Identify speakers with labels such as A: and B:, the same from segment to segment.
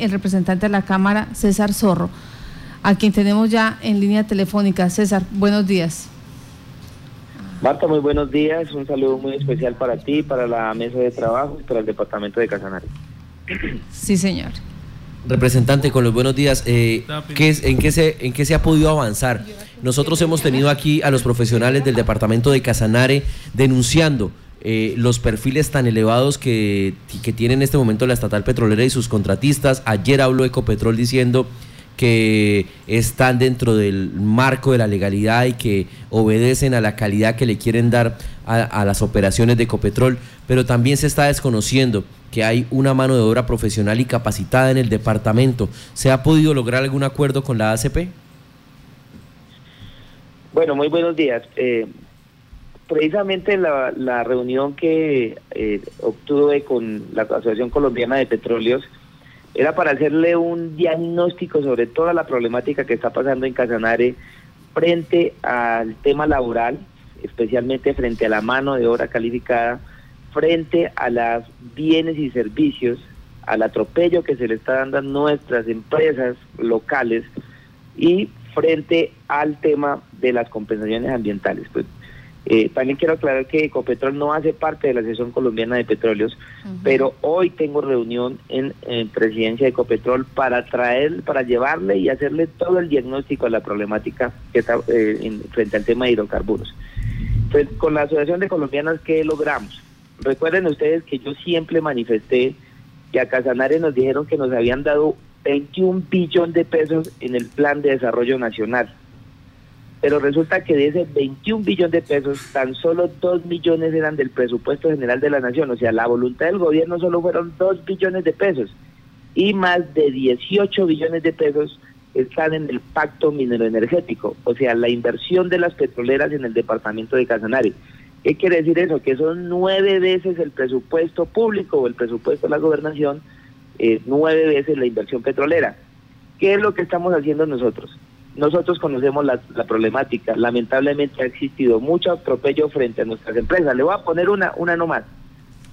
A: el representante de la Cámara, César Zorro, a quien tenemos ya en línea telefónica. César, buenos días.
B: Marta, muy buenos días. Un saludo muy especial para ti, para la mesa de trabajo y para el departamento de Casanare.
A: Sí, señor.
C: Representante, con los buenos días, eh, ¿qué es, en, qué se, ¿en qué se ha podido avanzar? Nosotros hemos tenido aquí a los profesionales del departamento de Casanare denunciando eh, los perfiles tan elevados que, que tiene en este momento la estatal petrolera y sus contratistas. Ayer habló Ecopetrol diciendo que están dentro del marco de la legalidad y que obedecen a la calidad que le quieren dar a, las operaciones de Ecopetrol, pero también se está desconociendo que hay una mano de obra profesional y capacitada en el departamento. ¿Se ha podido lograr algún acuerdo con la ACP?
B: Bueno, muy buenos días. Eh, precisamente la, la reunión que eh, obtuve con la Asociación Colombiana de Petróleos era para hacerle un diagnóstico sobre toda la problemática que está pasando en Casanare frente al tema laboral, especialmente frente a la mano de obra calificada, frente a los bienes y servicios, al atropello que se le está dando a nuestras empresas locales y frente al tema de las compensaciones ambientales. Pues eh, también quiero aclarar que Ecopetrol no hace parte de la Asociación Colombiana de Petróleos, uh -huh. pero hoy tengo reunión en, en, presidencia de Ecopetrol para traer, para llevarle y hacerle todo el diagnóstico a la problemática que está eh, en, frente al tema de hidrocarburos. Entonces, con la Asociación de Colombianas, ¿qué logramos? Recuerden ustedes que yo siempre manifesté que a Casanare nos dijeron que nos habían dado 21 billones de pesos en el Plan de Desarrollo Nacional pero resulta que de ese 21 billones de pesos, tan solo 2 millones eran del presupuesto general de la nación, o sea, la voluntad del gobierno solo fueron 2 billones de pesos y más de 18 billones de pesos están en el pacto mineroenergético, o sea, la inversión de las petroleras en el departamento de Casanare. ¿Qué quiere decir eso? Que son nueve veces el presupuesto público o el presupuesto de la gobernación, eh, nueve veces la inversión petrolera. ¿Qué es lo que estamos haciendo nosotros? Nosotros conocemos la, la, problemática. Lamentablemente ha existido mucho atropello frente a nuestras empresas. Le voy a poner una, una nomás.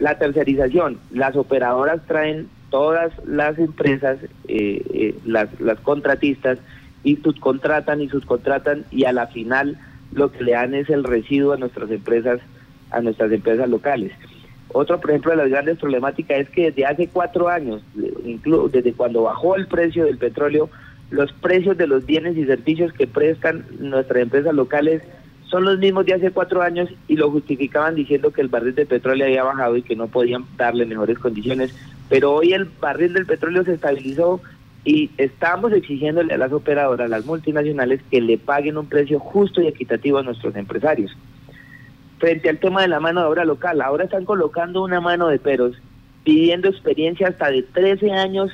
B: La tercerización. Las operadoras traen todas las empresas, eh, eh, las, las contratistas, y subcontratan y subcontratan y a la final lo que le dan es el residuo a nuestras empresas, a nuestras empresas locales. Otro, por ejemplo, de las grandes problemáticas es que desde hace cuatro años, incluso desde cuando bajó el precio del petróleo, los precios de los bienes y servicios que prestan nuestras empresas locales son los mismos de hace cuatro años y lo justificaban diciendo que el barril de petróleo había bajado y que no podían darle mejores condiciones. Pero hoy el barril del petróleo se estabilizó y estamos exigiéndole a las operadoras, a las multinacionales, que le paguen un precio justo y equitativo a nuestros empresarios. Frente al tema de la mano de obra local, ahora están colocando una mano de peros, pidiendo experiencia hasta de 13 años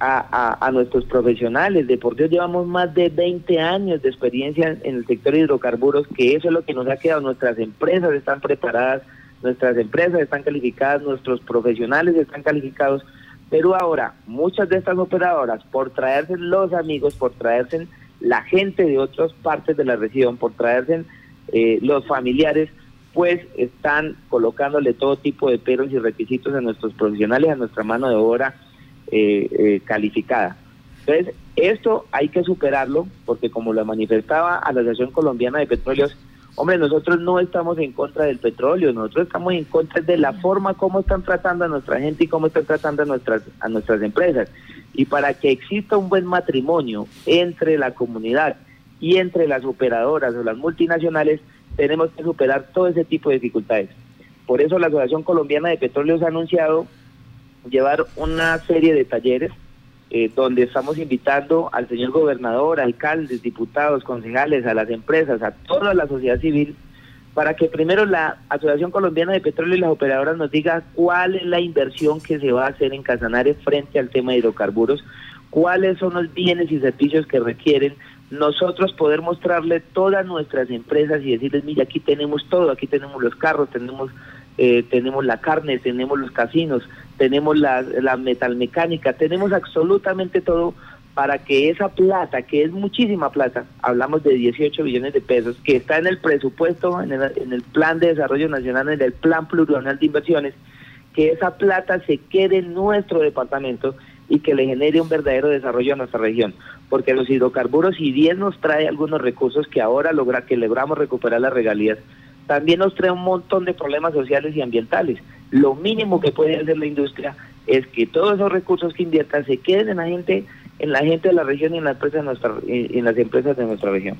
B: a, a, a, nuestros profesionales. De por Dios llevamos más de 20 años de experiencia en el sector de hidrocarburos, que eso es lo que nos ha quedado. Nuestras empresas están preparadas, nuestras empresas están calificadas, nuestros profesionales están calificados. Pero ahora, muchas de estas operadoras, por traerse los amigos, por traerse la gente de otras partes de la región, por traerse eh, los familiares, pues están colocándole todo tipo de peros y requisitos a nuestros profesionales, a nuestra mano de obra eh, eh, calificada. Entonces, esto hay que superarlo porque como lo manifestaba a la Asociación Colombiana de Petróleos, hombre, nosotros no estamos en contra del petróleo, nosotros estamos en contra de la forma como están tratando a nuestra gente y cómo están tratando a nuestras, a nuestras empresas. Y para que exista un buen matrimonio entre la comunidad y entre las operadoras o las multinacionales, tenemos que superar todo ese tipo de dificultades. Por eso la Asociación Colombiana de Petróleos ha anunciado llevar una serie de talleres eh, donde estamos invitando al señor gobernador, alcaldes, diputados, concejales, a las empresas, a toda la sociedad civil, para que primero la Asociación Colombiana de Petróleo y las operadoras nos diga cuál es la inversión que se va a hacer en Casanare frente al tema de hidrocarburos, cuáles son los bienes y servicios que requieren nosotros poder mostrarle todas nuestras empresas y decirles, mira, aquí tenemos todo, aquí tenemos los carros, tenemos eh, tenemos la carne, tenemos los casinos, tenemos la, la metalmecánica, tenemos absolutamente todo para que esa plata, que es muchísima plata, hablamos de 18 billones de pesos, que está en el presupuesto, en el, en el Plan de Desarrollo Nacional, en el Plan Plurianual de Inversiones, que esa plata se quede en nuestro departamento y que le genere un verdadero desarrollo a nuestra región. Porque los hidrocarburos, si bien nos trae algunos recursos que ahora logra, que logramos recuperar las regalías, también nos trae un montón de problemas sociales y ambientales. Lo mínimo que puede hacer la industria es que todos esos recursos que inviertan se queden en la gente, en la gente de la región y en las empresas de nuestra, en las empresas de nuestra región.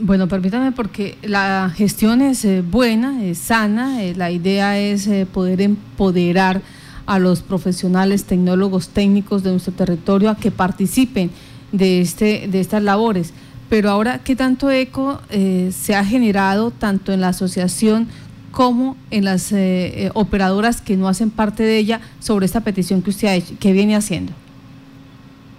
A: Bueno, permítame porque la gestión es eh, buena, es sana, eh, la idea es eh, poder empoderar a los profesionales, tecnólogos, técnicos de nuestro territorio a que participen de, este, de estas labores. Pero ahora, ¿qué tanto eco se ha generado tanto en la asociación como en las operadoras que no hacen parte de ella sobre esta petición que usted ha hecho, que viene haciendo?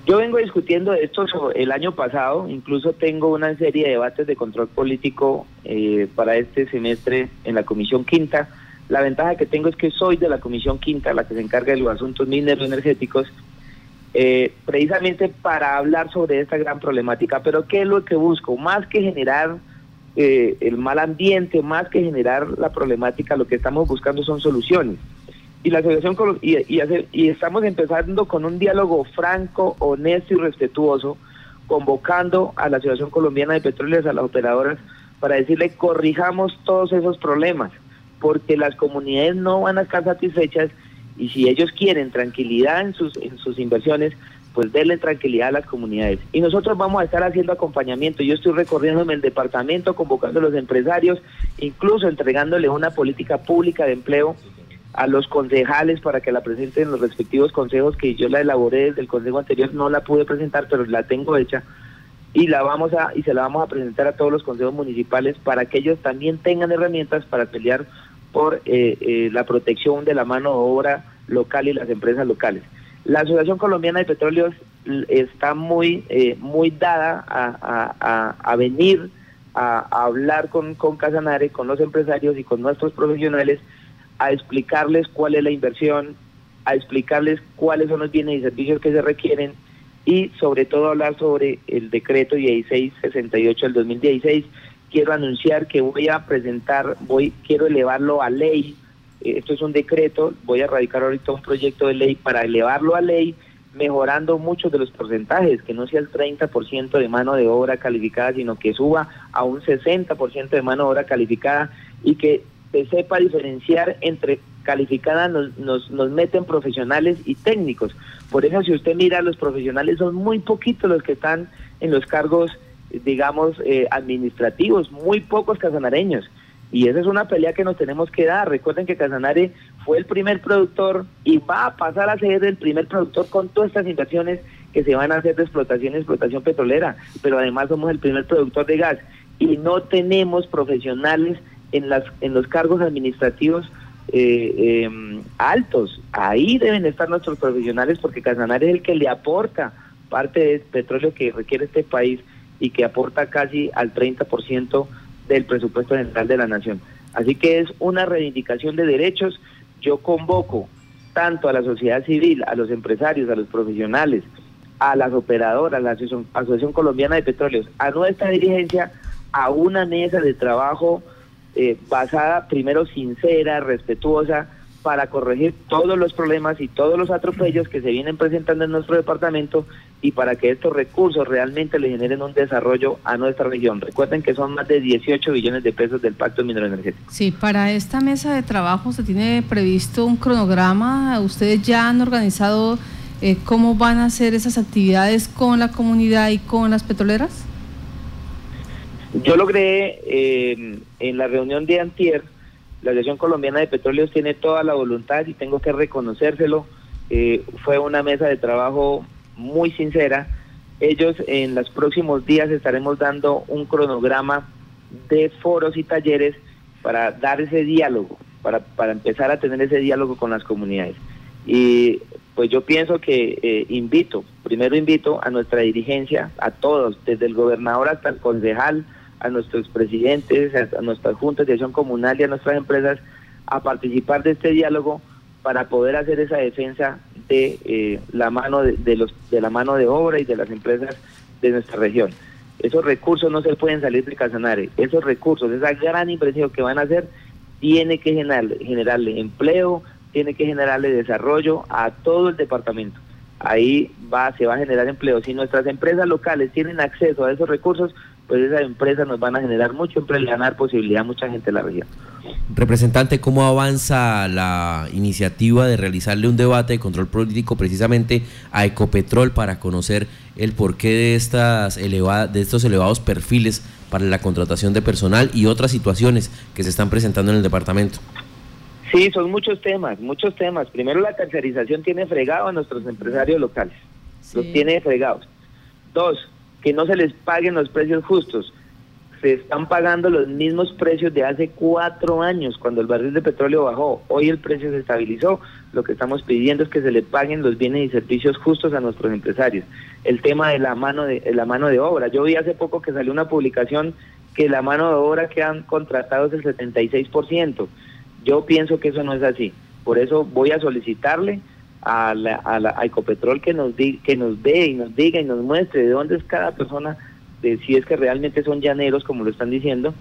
B: Yo vengo discutiendo esto el año pasado, incluso tengo una serie de debates de control político eh, para este semestre en la Comisión Quinta. La ventaja que tengo es que soy de la Comisión Quinta, la que se encarga de los asuntos mineros energéticos, eh, precisamente para hablar sobre esta gran problemática. Pero ¿qué es lo que busco? Más que generar eh, el mal ambiente, más que generar la problemática, lo que estamos buscando son soluciones y la asociación y, estamos empezando con un diálogo franco, honesto y respetuoso, convocando a la Asociación Colombiana de Petróleos, a las operadoras, para decirle corrijamos todos esos problemas, porque las comunidades no van a estar satisfechas y si ellos quieren tranquilidad en sus, en sus inversiones, pues denle tranquilidad a las comunidades. Y nosotros vamos a estar haciendo acompañamiento. Yo estoy recorriéndome el departamento, convocando a los empresarios, incluso entregándole una política pública de empleo a los concejales para que la presenten en los respectivos consejos que yo la elaboré desde el consejo anterior, no la pude presentar, pero la tengo hecha y la vamos a y se la vamos a presentar a todos los consejos municipales para que ellos también tengan herramientas para pelear por eh, eh, la protección de la mano de obra local y las empresas locales. La Asociación Colombiana de Petróleos está muy eh, muy dada a, venir a, hablar con, con Casanare, con los empresarios y con nuestros profesionales a explicarles cuál es la inversión, a explicarles cuáles son los bienes y servicios que se requieren y sobre todo hablar sobre el decreto 1668 del 2016. Quiero anunciar que voy a presentar, voy quiero elevarlo a ley. Esto es un decreto, voy a radicar ahorita un proyecto de ley para elevarlo a ley, mejorando muchos de los porcentajes, que no sea el 30% de mano de obra calificada, sino que suba a un 60% de mano de obra calificada y que se sepa diferenciar entre calificada nos, nos, nos, meten profesionales y técnicos. Por eso si usted mira, los profesionales son muy poquitos los que están en los cargos, digamos, eh, administrativos, muy pocos casanareños. Y esa es una pelea que nos tenemos que dar. Recuerden que Casanare fue el primer productor y va a pasar a ser el primer productor con todas estas inversiones que se van a hacer de explotación y explotación petrolera. Pero además somos el primer productor de gas y no tenemos profesionales en, las, en los cargos administrativos eh, em, altos. Ahí deben estar nuestros profesionales porque Casanare es el que le aporta parte del petróleo que requiere este país y que aporta casi al 30% del presupuesto general de la nación. Así que es una reivindicación de derechos. Yo convoco tanto a la sociedad civil, a los empresarios, a los profesionales, a las operadoras, a la Asociación Colombiana de Petróleos, a nuestra dirigencia, a una mesa de trabajo eh, basada, primero sincera, respetuosa, para corregir todos los problemas y todos los atropellos que se vienen presentando en nuestro departamento y para que estos recursos realmente le generen un desarrollo a nuestra región. Recuerden que son más de 18 billones de pesos del Pacto Minero Energético.
A: Sí, para esta mesa de trabajo se tiene previsto un cronograma. ¿Ustedes ya han organizado eh, cómo van a hacer esas actividades con la comunidad y con las petroleras?
B: Yo logré eh, en la reunión de Antier, la Asociación Colombiana de Petróleos tiene toda la voluntad y tengo que reconocérselo. Eh, fue una mesa de trabajo muy sincera. Ellos en los próximos días estaremos dando un cronograma de foros y talleres para dar ese diálogo, para, para empezar a tener ese diálogo con las comunidades. Y pues yo pienso que eh, invito, primero invito a nuestra dirigencia, a todos, desde el gobernador hasta el concejal, a nuestros presidentes, a, nuestras juntas de acción comunal y a nuestras empresas a participar de este diálogo para poder hacer esa defensa de eh, la mano de, los de la mano de obra y de las empresas de nuestra región. Esos recursos no se pueden salir de Casanare. Esos recursos, esa gran inversión que van a hacer, tiene que generarle, generarle empleo, tiene que generarle desarrollo a todo el departamento. ahí va, se va a generar empleo. Si nuestras empresas locales tienen acceso a esos recursos, pues esas empresas nos van a generar mucho empleo y le van a dar posibilidad a mucha gente de la región.
C: Representante, ¿cómo avanza la iniciativa de realizarle un debate de control político precisamente a Ecopetrol para conocer el porqué de, estas elevadas, de estos elevados perfiles para la contratación de personal y otras situaciones que se están presentando en el departamento?
B: Sí, son muchos temas, muchos temas. Primero, la tercerización tiene fregado a nuestros empresarios locales. Los tiene fregados. Dos, que no se les paguen los precios justos. Se están pagando los mismos precios de hace cuatro años, cuando el barril de petróleo bajó. Hoy el precio se estabilizó. Lo que estamos pidiendo es que se le paguen los bienes y servicios justos a nuestros empresarios. El tema de la mano de, la mano de obra. Yo vi hace poco que salió una publicación que la mano de obra que han contratado es el 76%. Yo pienso que eso no es así. Por eso voy a solicitarle a, la, a, la, Ecopetrol que nos, di, que nos dé y nos diga y nos muestre de dónde es cada persona, de si es que realmente son llaneros, como lo están diciendo,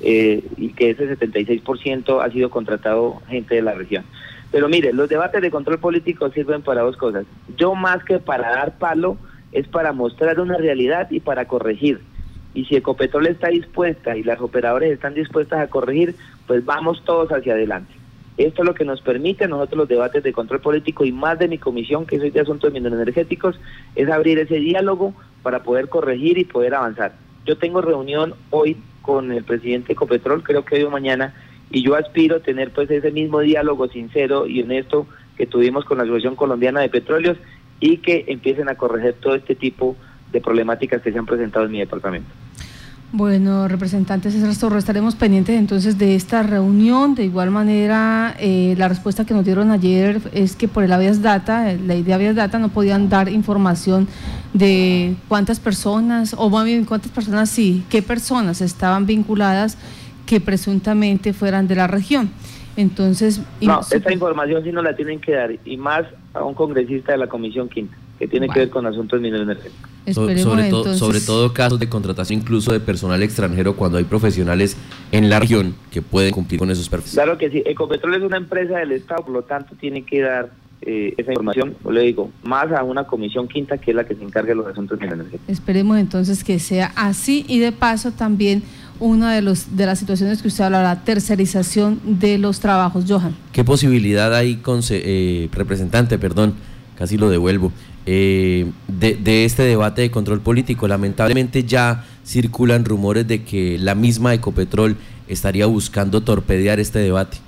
B: eh, y que ese 76% ha sido contratado gente de la región. Pero mire, los debates de control político sirven para dos cosas. Yo más que para dar palo, es para mostrar una realidad y para corregir. Y si Ecopetrol está dispuesta y las operadores están dispuestas a corregir, pues vamos todos hacia adelante. Esto es lo que nos permite a nosotros los debates de control político y más de mi comisión, que soy de asuntos energéticos, es abrir ese diálogo para poder corregir y poder avanzar. Yo tengo reunión hoy con el presidente Ecopetrol, creo que hoy o mañana, y yo aspiro a tener pues ese mismo diálogo sincero y honesto que tuvimos con la Asociación Colombiana de Petróleos y que empiecen a corregir todo este tipo de problemáticas que se han presentado en mi departamento.
A: Bueno, representante César Zorro, estaremos pendientes entonces de esta reunión. De igual manera, eh, la respuesta que nos dieron ayer es que por el habeas data, eh, ley de habeas data, no podían dar información de cuántas personas, o más bien cuántas personas sí, qué personas estaban vinculadas que presuntamente fueran de la región. Entonces...
B: No, esa información sí no la tienen que dar, y más a un congresista de la Comisión Quinta que tiene que ver con asuntos mineros
C: sobre, todo, sobre todo casos de contratación incluso de personal extranjero cuando hay profesionales en la región que pueden cumplir con esos perfiles.
B: Claro que sí, Ecopetrol es una empresa del Estado, por lo tanto tiene que dar eh, esa información, le digo, más a una comisión quinta que es la que se encargue de los asuntos mineros.
A: Esperemos entonces que sea así y de paso también una de, los, de las situaciones que usted habla, la tercerización de los trabajos. Johan.
C: ¿Qué posibilidad hay, con, eh, representante, perdón, casi lo devuelvo, eh, de, este debate de control político. Lamentablemente ya circulan rumores de que la misma Ecopetrol estaría buscando torpedear este debate.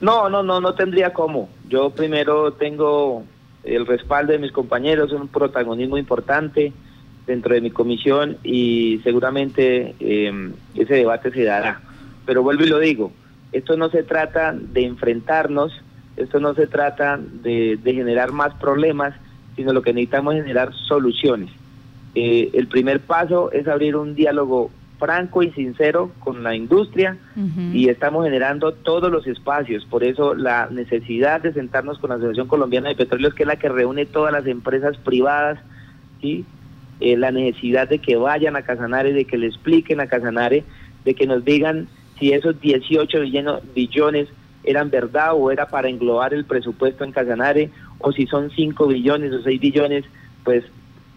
B: No, no, no, no tendría cómo. Yo primero tengo el respaldo de mis compañeros, un protagonismo importante dentro de mi comisión y seguramente em, ese debate se dará. Pero vuelvo y lo digo, esto no se trata de enfrentarnos, esto no se trata de, generar más problemas, sino lo que necesitamos es generar soluciones. Eh, el primer paso es abrir un diálogo franco y sincero con la industria y estamos generando todos los espacios. Por eso la necesidad de sentarnos con la Asociación Colombiana de Petróleos, que es la que reúne todas las empresas privadas, ¿sí? Eh, la necesidad de que vayan a Casanare, de que le expliquen a Casanare, de que nos digan si esos 18 billones eran verdad o era para englobar el presupuesto en Casanare, o si son 5 billones o 6 billones, pues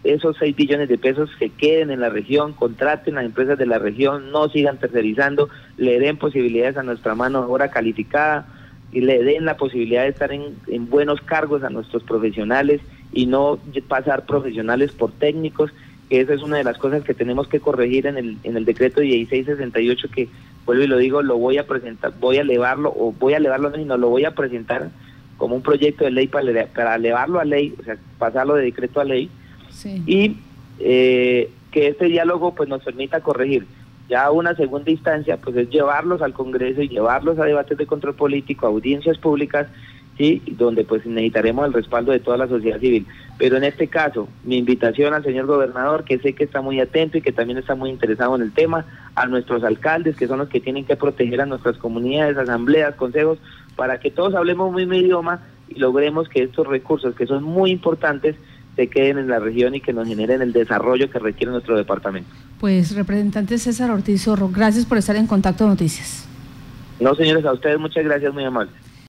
B: esos 6 billones de pesos se queden en la región, contraten a empresas de la región, no sigan tercerizando, le den posibilidades a nuestra mano ahora calificada y le den la posibilidad de estar en, en buenos cargos a nuestros profesionales y no pasar profesionales por técnicos, que esa es una de las cosas que tenemos que corregir en el, en el decreto 1668 que vuelvo y lo digo, lo voy a presentar, voy a elevarlo, o voy a elevarlo, no, lo voy a presentar como un proyecto de ley para, para elevarlo a ley, o sea, pasarlo de decreto a ley, y eh, que este diálogo pues nos permita corregir. Ya una segunda instancia pues es llevarlos al Congreso y llevarlos a debates de control político, audiencias públicas ¿sí? donde pues necesitaremos el respaldo de toda la sociedad civil. Pero en este caso, mi invitación al señor gobernador, que sé que está muy atento y que también está muy interesado en el tema, a nuestros alcaldes, que son los que tienen que proteger a nuestras comunidades, asambleas, consejos, para que todos hablemos muy mi idioma y logremos que estos recursos, que son muy importantes, se queden en la región y que nos generen el desarrollo que requiere nuestro departamento.
A: Pues, representante César Ortiz Zorro, gracias por estar en Contacto Noticias.
B: No, señores, a ustedes muchas gracias, muy amables.